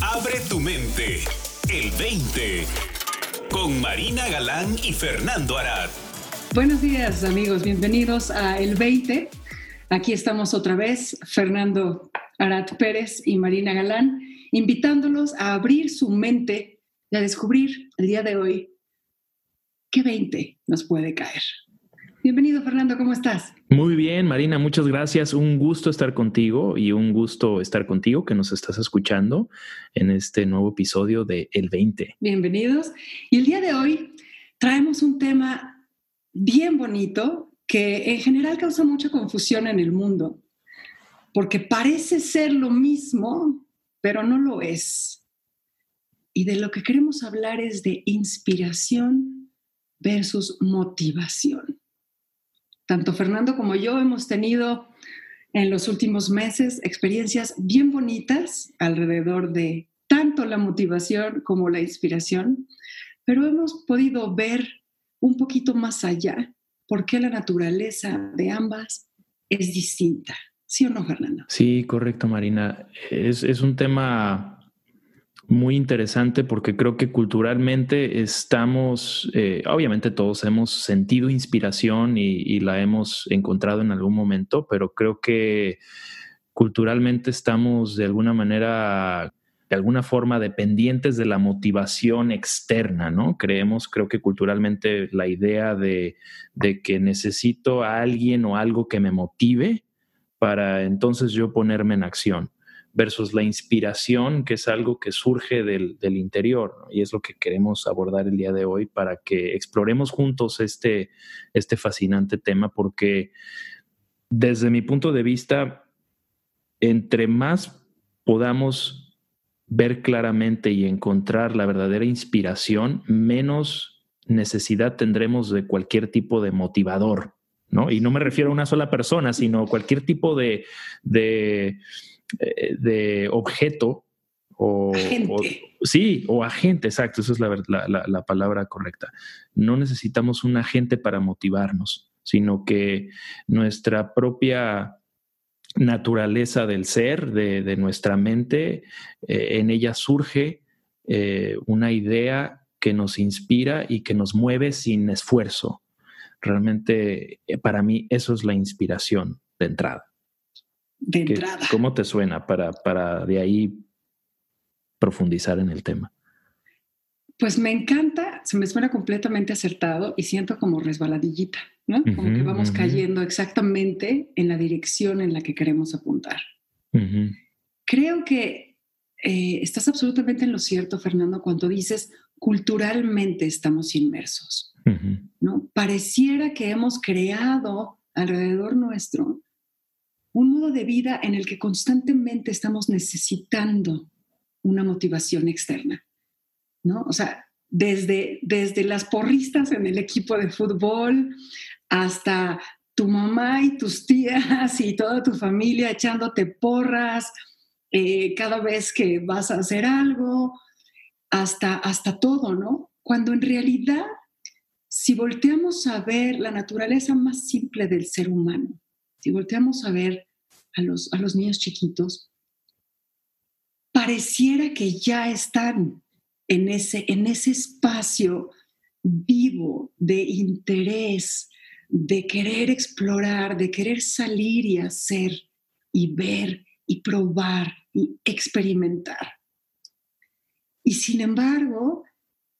Abre tu mente. El 20. Con Marina Galán y Fernando Arad. Buenos días amigos, bienvenidos a El 20. Aquí estamos otra vez, Fernando Arad Pérez y Marina Galán, invitándolos a abrir su mente y a descubrir el día de hoy qué 20 nos puede caer. Bienvenido, Fernando, ¿cómo estás? Muy bien, Marina, muchas gracias. Un gusto estar contigo y un gusto estar contigo que nos estás escuchando en este nuevo episodio de El 20. Bienvenidos. Y el día de hoy traemos un tema bien bonito que en general causa mucha confusión en el mundo, porque parece ser lo mismo, pero no lo es. Y de lo que queremos hablar es de inspiración versus motivación tanto Fernando como yo hemos tenido en los últimos meses experiencias bien bonitas alrededor de tanto la motivación como la inspiración, pero hemos podido ver un poquito más allá por qué la naturaleza de ambas es distinta. ¿Sí o no, Fernando? Sí, correcto, Marina. Es, es un tema muy interesante porque creo que culturalmente estamos, eh, obviamente todos hemos sentido inspiración y, la hemos encontrado en algún momento, pero creo que culturalmente estamos de alguna manera, de alguna forma dependientes de la motivación externa, ¿no? Creemos, creo que culturalmente la idea de, de que necesito a alguien o algo que me motive para entonces yo ponerme en acción versus la inspiración, que es algo que surge del, interior. Y es lo que queremos abordar el día de hoy para que exploremos juntos este, este fascinante tema, porque desde mi punto de vista, entre más podamos ver claramente y encontrar la verdadera inspiración, menos necesidad tendremos de cualquier tipo de motivador, ¿no? Y no me refiero a una sola persona, sino cualquier tipo de, de de objeto o, sí, o agente, exacto, esa es la, palabra correcta. No necesitamos un agente para motivarnos, sino que nuestra propia naturaleza del ser, de, nuestra mente, eh, en ella surge eh, una idea que nos inspira y que nos mueve sin esfuerzo. Realmente, para mí, eso es la inspiración de entrada de entrada. ¿Cómo te suena para, para de ahí profundizar en el tema? Pues me encanta, se me suena completamente acertado y siento como resbaladillita, ¿no? Como que vamos cayendo exactamente en la dirección en la que queremos apuntar. Creo que eh, estás absolutamente en lo cierto, Fernando, cuando dices culturalmente estamos inmersos, ¿no? Pareciera que hemos creado alrededor nuestro un modo de vida en el que constantemente estamos necesitando una motivación externa, ¿no? O sea, desde, desde las porristas en el equipo de fútbol hasta tu mamá y tus tías y toda tu familia echándote porras eh, cada vez que vas a hacer algo, hasta, hasta todo, ¿no? Cuando en realidad, si volteamos a ver la naturaleza más simple del ser humano, si volteamos a ver a los, a los niños chiquitos, pareciera que ya están en ese, en ese espacio vivo de interés, de querer explorar, de querer salir y hacer y ver y probar y experimentar. Y sin embargo,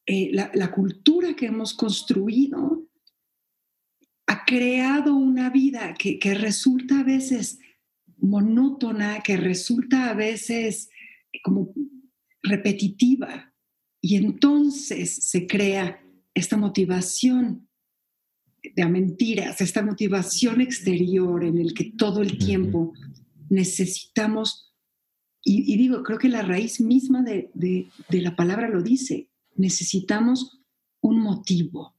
eh, la, cultura que hemos construido ha creado una vida que, que resulta a veces monótona que resulta a veces como repetitiva. Y entonces se crea esta motivación de mentiras, esta motivación exterior en el que todo el tiempo necesitamos, y, digo, creo que la raíz misma de, la palabra lo dice, necesitamos un motivo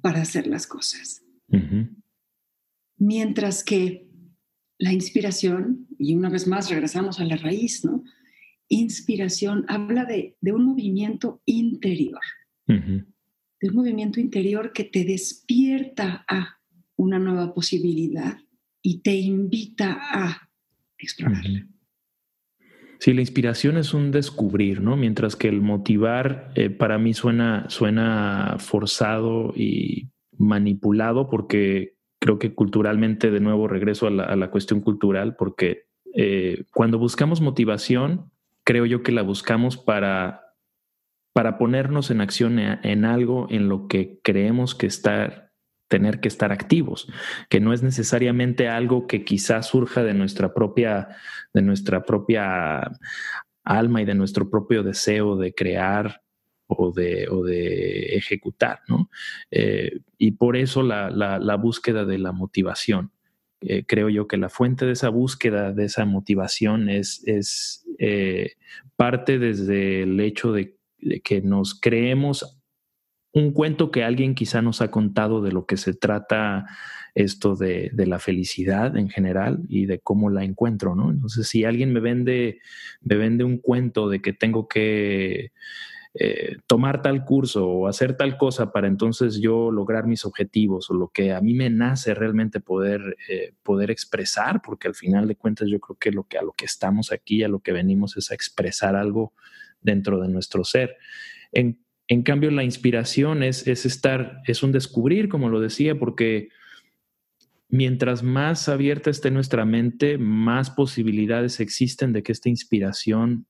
para hacer las cosas. Mientras que la inspiración, y una vez más regresamos a la raíz, ¿no? Inspiración habla de, un movimiento interior, de un movimiento interior que te despierta a una nueva posibilidad y te invita a explorarla. Sí, la inspiración es un descubrir, ¿no? Mientras que el motivar eh, para mí suena, suena forzado y manipulado porque creo que culturalmente, de nuevo regreso a la, cuestión cultural, porque eh, cuando buscamos motivación, creo yo que la buscamos para, para ponernos en acción en algo en lo que creemos que estar tener que estar activos, que no es necesariamente algo que quizás surja de nuestra propia, de nuestra propia alma y de nuestro propio deseo de crear o de, o de ejecutar, ¿no? Eh, y por eso la, la, búsqueda de la motivación. Eh, creo yo que la fuente de esa búsqueda, de esa motivación, es, es eh, parte desde el hecho de, de que nos creemos un cuento que alguien quizá nos ha contado de lo que se trata esto de, la felicidad en general y de cómo la encuentro, ¿no? Entonces, si alguien me vende, me vende un cuento de que tengo que eh, tomar tal curso o hacer tal cosa para entonces yo lograr mis objetivos o lo que a mí me nace realmente poder, eh, poder expresar, porque al final de cuentas yo creo que, lo que a lo que estamos aquí, a lo que venimos es a expresar algo dentro de nuestro ser. En en cambio, la inspiración es, es estar, es un descubrir, como lo decía, porque mientras más abierta esté nuestra mente, más posibilidades existen de que esta inspiración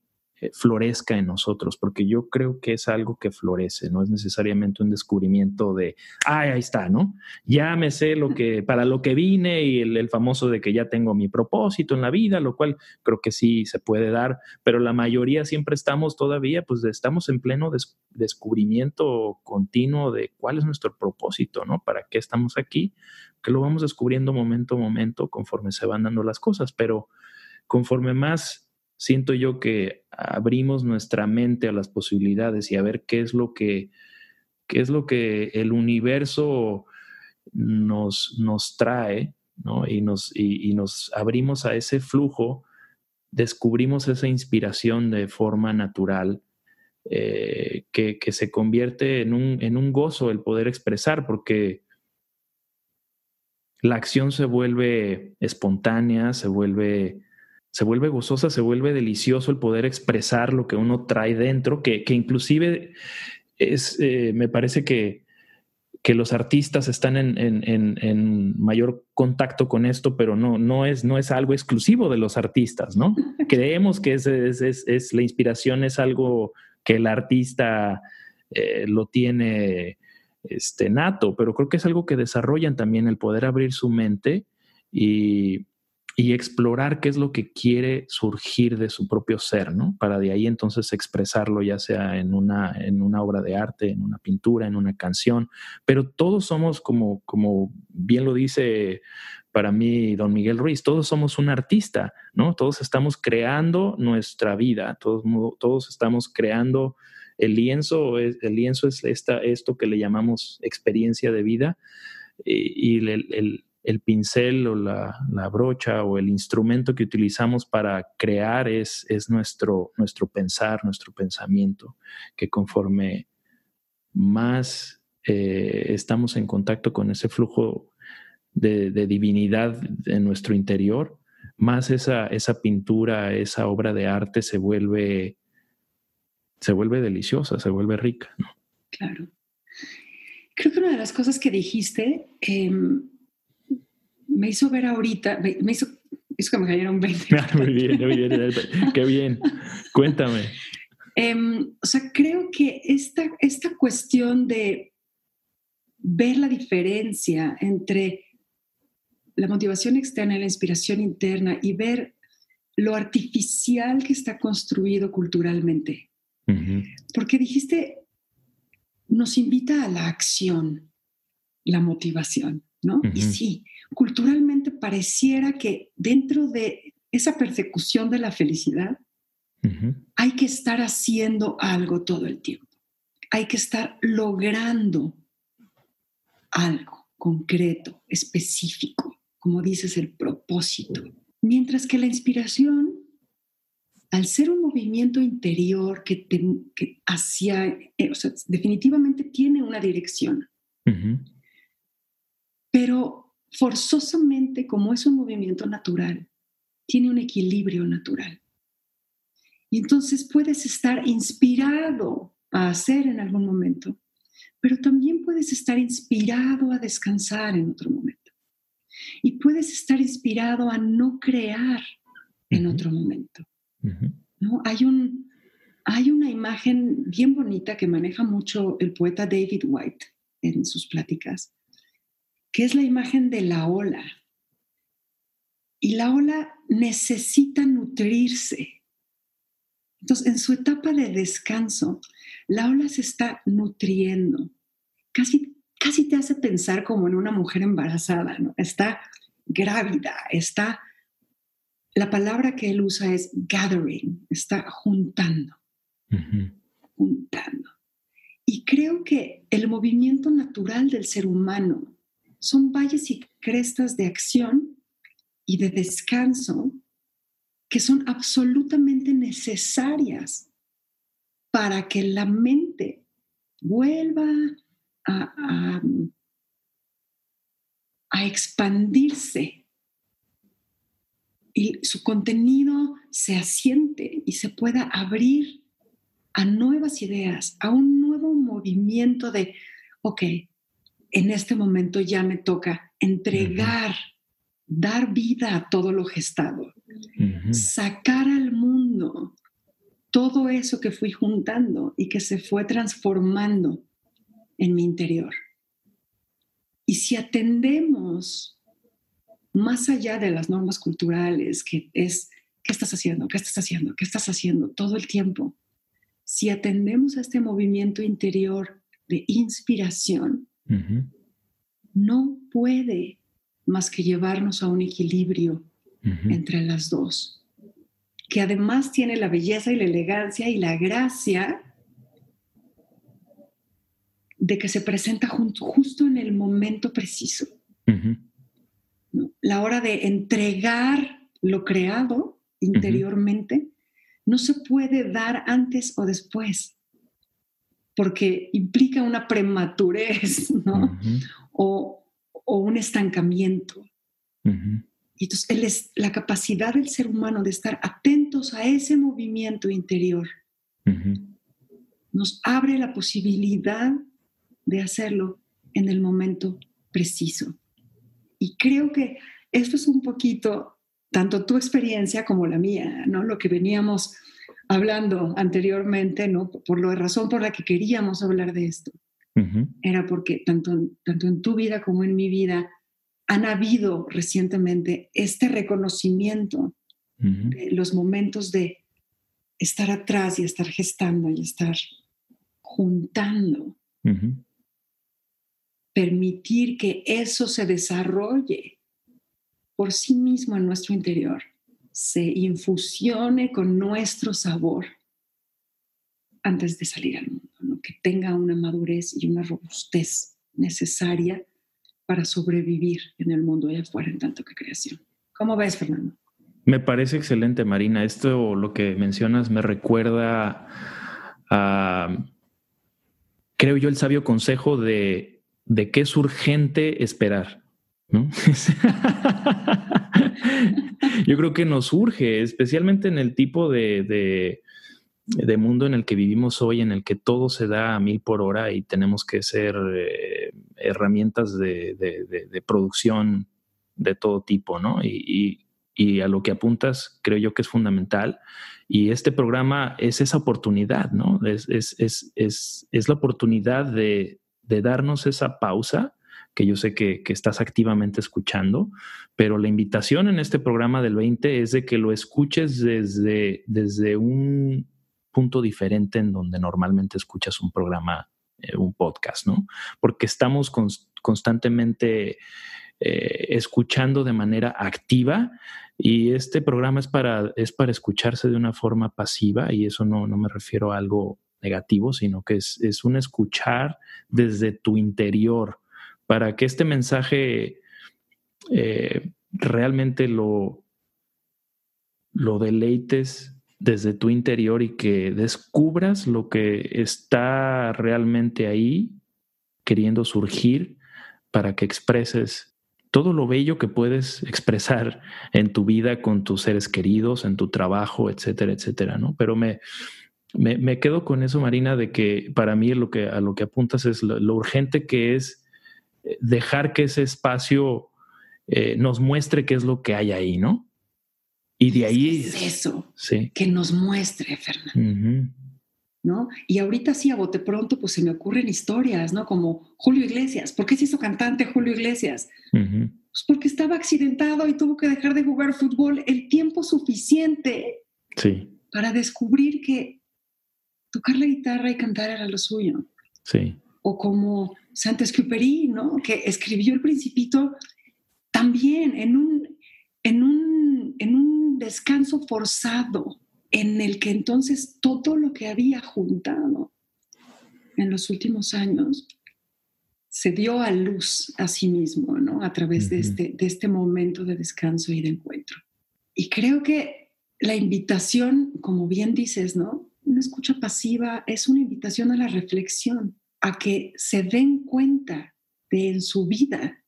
florezca en nosotros, porque yo creo que es algo que florece, no es necesariamente un descubrimiento de, ay, ahí está, ¿no? Ya me sé lo que, para lo que vine y el, famoso de que ya tengo mi propósito en la vida, lo cual creo que sí se puede dar, pero la mayoría siempre estamos todavía, pues estamos en pleno descubrimiento continuo de cuál es nuestro propósito, ¿no? ¿Para qué estamos aquí? Que lo vamos descubriendo momento a momento conforme se van dando las cosas, pero conforme más siento yo que abrimos nuestra mente a las posibilidades y a ver qué es lo que, qué es lo que el universo nos, nos trae, ¿no? Y nos, y, nos abrimos a ese flujo, descubrimos esa inspiración de forma natural. Eh, que, que, se convierte en un, en un gozo el poder expresar, porque la acción se vuelve espontánea, se vuelve se vuelve gozosa, se vuelve delicioso el poder expresar lo que uno trae dentro, que, inclusive es, eh, me parece que, que, los artistas están en, mayor contacto con esto, pero no, no, es, no es algo exclusivo de los artistas, ¿no? Creemos que es, es, la inspiración es algo que el artista eh, lo tiene este, nato, pero creo que es algo que desarrollan también el poder abrir su mente y, y explorar qué es lo que quiere surgir de su propio ser, ¿no? Para de ahí entonces expresarlo ya sea en una, en una obra de arte, en una pintura, en una canción, pero todos somos como, como bien lo dice para mí don Miguel Ruiz, todos somos un artista, ¿no? Todos estamos creando nuestra vida, todos, todos estamos creando el lienzo, el lienzo es esta, esto que le llamamos experiencia de vida y, el el pincel o la, brocha o el instrumento que utilizamos para crear es, es nuestro, nuestro pensar, nuestro pensamiento, que conforme más eh, estamos en contacto con ese flujo de, divinidad en nuestro interior, más esa, esa pintura, esa obra de arte se vuelve, se vuelve deliciosa, se vuelve rica. Claro. Creo que una de las cosas que dijiste em, me hizo ver ahorita, me hizo, hizo que me cayeron 20. Ah, muy bien, muy bien, qué bien. Cuéntame. Em, o sea, creo que esta, esta cuestión de ver la diferencia entre la motivación externa y la inspiración interna y ver lo artificial que está construido culturalmente. Porque dijiste, nos invita a la acción, la motivación, ¿no? Y sí, culturalmente pareciera que dentro de esa persecución de la felicidad hay que estar haciendo algo todo el tiempo. Hay que estar logrando algo concreto, específico, como dices, el propósito. Mientras que la inspiración, al ser un movimiento interior que, hacia, eh, definitivamente tiene una dirección, pero forzosamente, como es un movimiento natural, tiene un equilibrio natural. Y entonces puedes estar inspirado a hacer en algún momento, pero también puedes estar inspirado a descansar en otro momento. Y puedes estar inspirado a no crear en otro momento. ¿no? Hay, un, hay una imagen bien bonita que maneja mucho el poeta David White en sus pláticas, que es la imagen de la ola. Y la ola necesita nutrirse. Entonces, en su etapa de descanso, la ola se está nutriendo. Casi, casi te hace pensar como en una mujer embarazada, ¿no? Está grávida, está... La palabra que él usa es gathering, está juntando, juntando. Y creo que el movimiento natural del ser humano son valles y crestas de acción y de descanso que son absolutamente necesarias para que la mente vuelva a, expandirse y su contenido se asiente y se pueda abrir a nuevas ideas, a un nuevo movimiento de, ok, en este momento ya me toca entregar dar vida a todo lo gestado, sacar al mundo todo eso que fui juntando y que se fue transformando en mi interior. Y si atendemos más allá de las normas culturales, que es, ¿qué estás haciendo? ¿Qué estás haciendo? ¿Qué estás haciendo? Todo el tiempo. Si atendemos a este movimiento interior de inspiración, no puede más que llevarnos a un equilibrio entre las dos, que además tiene la belleza y la elegancia y la gracia de que se presenta justo en el momento preciso. La hora de entregar lo creado interiormente no se puede dar antes o después, porque implica una prematurez, ¿no? o, o un estancamiento. Y entonces es la capacidad del ser humano de estar atentos a ese movimiento interior nos abre la posibilidad de hacerlo en el momento preciso. Y creo que esto es un poquito tanto tu experiencia como la mía, ¿no? Lo que veníamos hablando anteriormente, ¿no? Por la razón por la que queríamos hablar de esto era porque tanto, tanto en tu vida como en mi vida han habido recientemente este reconocimiento de los momentos de estar atrás y estar gestando y estar juntando. Permitir que eso se desarrolle por sí mismo en nuestro interior, se infusione con nuestro sabor antes de salir al mundo, que tenga una madurez y una robustez necesaria para sobrevivir en el mundo allá afuera en tanto que creación. ¿Cómo ves, Fernando? Me parece excelente, Marina. Esto, lo que mencionas, me recuerda a, creo yo, el sabio consejo de, de que es urgente esperar. yo creo que nos urge, especialmente en el tipo de de mundo en el que vivimos hoy, en el que todo se da a mil por hora y tenemos que ser eh, herramientas de, producción de todo tipo, ¿no? Y, a lo que apuntas, creo yo que es fundamental. Y este programa es esa oportunidad, ¿no? Es, es, la oportunidad de, darnos esa pausa que yo sé que, que, estás activamente escuchando, pero la invitación en este programa del 20 es de que lo escuches desde, desde un punto diferente en donde normalmente escuchas un programa, eh, un podcast, ¿no? Porque estamos constantemente eh, escuchando de manera activa y este programa es para, es para escucharse de una forma pasiva y eso no, me refiero a algo negativo, sino que es, es un escuchar desde tu interior para que este mensaje eh, realmente lo, lo deleites desde tu interior y que descubras lo que está realmente ahí queriendo surgir para que expreses todo lo bello que puedes expresar en tu vida con tus seres queridos, en tu trabajo, etcétera, etcétera, ¿no? Pero me, me, quedo con eso, Marina, de que para mí lo que, a lo que apuntas es lo, urgente que es dejar que ese espacio eh, nos muestre qué es lo que hay ahí, ¿no? Y de ahí... Es eso, sí. que nos muestre, Fernando. ¿no? Y ahorita sí, a bote pronto, pues se me ocurren historias, ¿no? Como Julio Iglesias. ¿Por qué se hizo cantante Julio Iglesias? Pues porque estaba accidentado y tuvo que dejar de jugar fútbol el tiempo suficiente para descubrir que tocar la guitarra y cantar era lo suyo. Sí. O como Saint-Exupéry, ¿no? Que escribió El Principito también en un, en un, en un descanso forzado en el que entonces todo lo que había juntado en los últimos años se dio a luz a sí mismo, ¿no? A través de, este, de este momento de descanso y de encuentro. Y creo que la invitación, como bien dices, ¿no? Una escucha pasiva es una invitación a la reflexión, a que se den cuenta de en su vida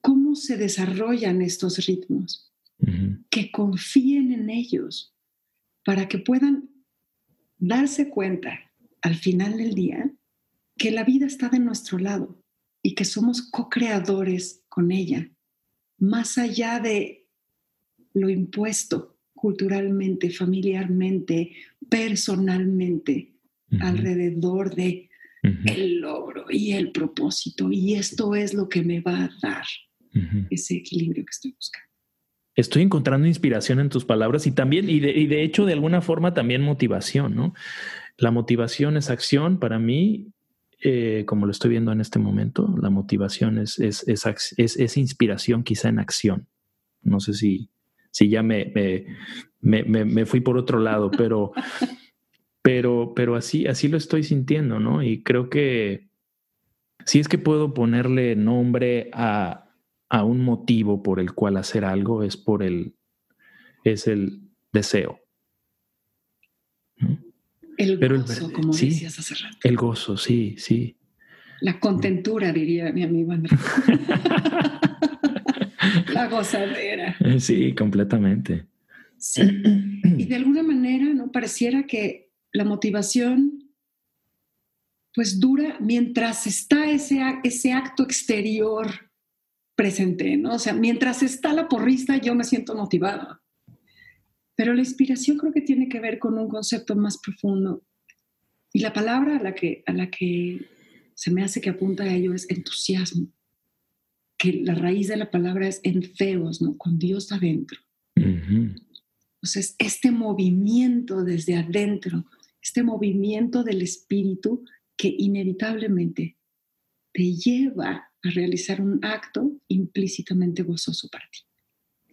cómo se desarrollan estos ritmos, que confíen en ellos, para que puedan darse cuenta al final del día que la vida está de nuestro lado y que somos co-creadores con ella, más allá de lo impuesto culturalmente, familiarmente, personalmente, alrededor de el logro y el propósito. Y esto es lo que me va a dar ese equilibrio que estoy buscando estoy encontrando inspiración en tus palabras y también, y de, hecho, de alguna forma también motivación, ¿no? La motivación es acción para mí, eh, como lo estoy viendo en este momento, la motivación es, es, es, inspiración quizá en acción. No sé si, si ya me, me, me, fui por otro lado, pero, pero, pero así, así lo estoy sintiendo, ¿no? Y creo que si es que puedo ponerle nombre a, a un motivo por el cual hacer algo es por el, es el deseo. El gozo, como decías hace rato. El gozo, sí, sí. La contentura, diría mi amigo Andrés. La gozadera. Sí, completamente. Sí. Y de alguna manera, ¿no? Pareciera que la motivación pues dura mientras está ese, ese acto exterior presente, ¿no? O sea, mientras está la porrista, yo me siento motivada. Pero la inspiración creo que tiene que ver con un concepto más profundo. Y la palabra a la que, a la que se me hace que apunta a ello es entusiasmo. Que la raíz de la palabra es enfeos, ¿no? Con Dios adentro. Entonces, este movimiento desde adentro, este movimiento del espíritu que inevitablemente te lleva a realizar un acto implícitamente gozoso para ti.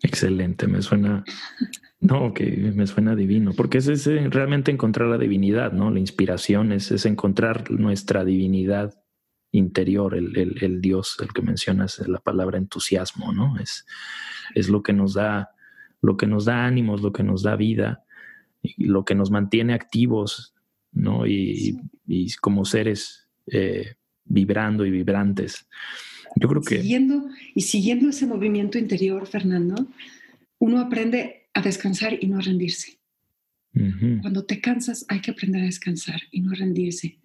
Excelente, me suena, no, que me suena divino, porque es, realmente encontrar la divinidad, ¿no? La inspiración es, es encontrar nuestra divinidad interior, el, el, Dios, el que mencionas, la palabra entusiasmo, ¿no? Es, es lo que nos da, lo que nos da ánimos, lo que nos da vida, y lo que nos mantiene activos, ¿no? Y, y como seres eh, vibrando y vibrantes. Yo creo que... Siguiendo, y siguiendo ese movimiento interior, Fernando, uno aprende a descansar y no a rendirse. Cuando te cansas hay que aprender a descansar y no a rendirse.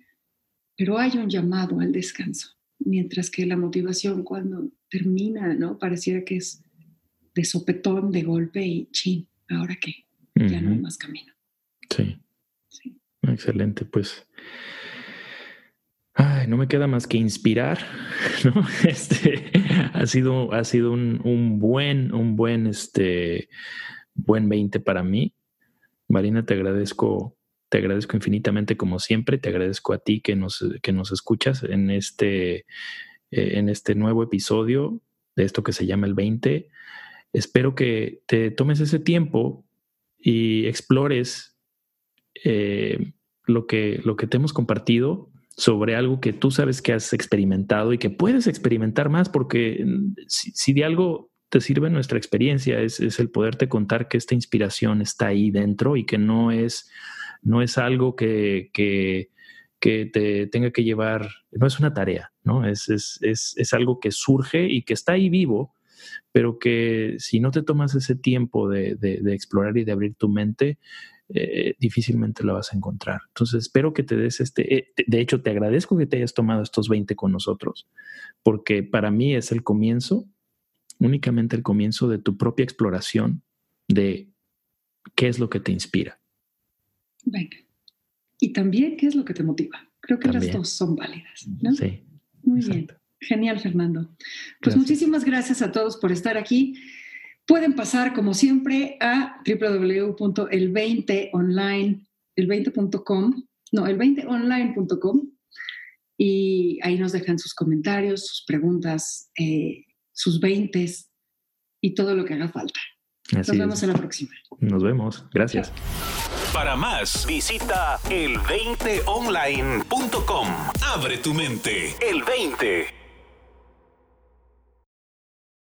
Pero hay un llamado al descanso, mientras que la motivación cuando termina, ¿no? Pareciera que es de sopetón, de golpe y chin, ¿ahora qué? Ya no hay más camino. Sí. sí. Excelente, pues Ay, no me queda más que inspirar, ¿no? Este ha sido, ha sido un, buen, un buen, este, buen 20 para mí. Marina, te agradezco, te agradezco infinitamente como siempre. Te agradezco a ti que nos, que nos escuchas en este, eh, en este nuevo episodio de esto que se llama el 20. Espero que te tomes ese tiempo y explores eh, lo, que, lo que te hemos compartido sobre algo que tú sabes que has experimentado y que puedes experimentar más, porque mm, si, de algo te sirve nuestra experiencia es, el poderte contar que esta inspiración está ahí dentro y que no es, no es algo que, que, te tenga que llevar, no es una tarea, ¿no? Es, es, es, es, algo que surge y que está ahí vivo pero que si no te tomas ese tiempo de, explorar y de abrir tu mente, eh, difícilmente la vas a encontrar. Entonces, espero que te des este, eh, de hecho, te agradezco que te hayas tomado estos 20 con nosotros, porque para mí es el comienzo, únicamente el comienzo de tu propia exploración de qué es lo que te inspira. Venga. Y también qué es lo que te motiva. Creo que las dos son válidas. ¿no? Sí. Muy bien. Genial, Fernando. Pues muchísimas gracias a todos por estar aquí. Pueden pasar, como siempre, a www.el20online, el20.com, no, el20online.com y ahí nos dejan sus comentarios, sus preguntas, eh, sus 20 y todo lo que haga falta. nos vemos en la próxima. Nos vemos. Gracias. Para más, visita el20online.com. Abre tu mente. El 20.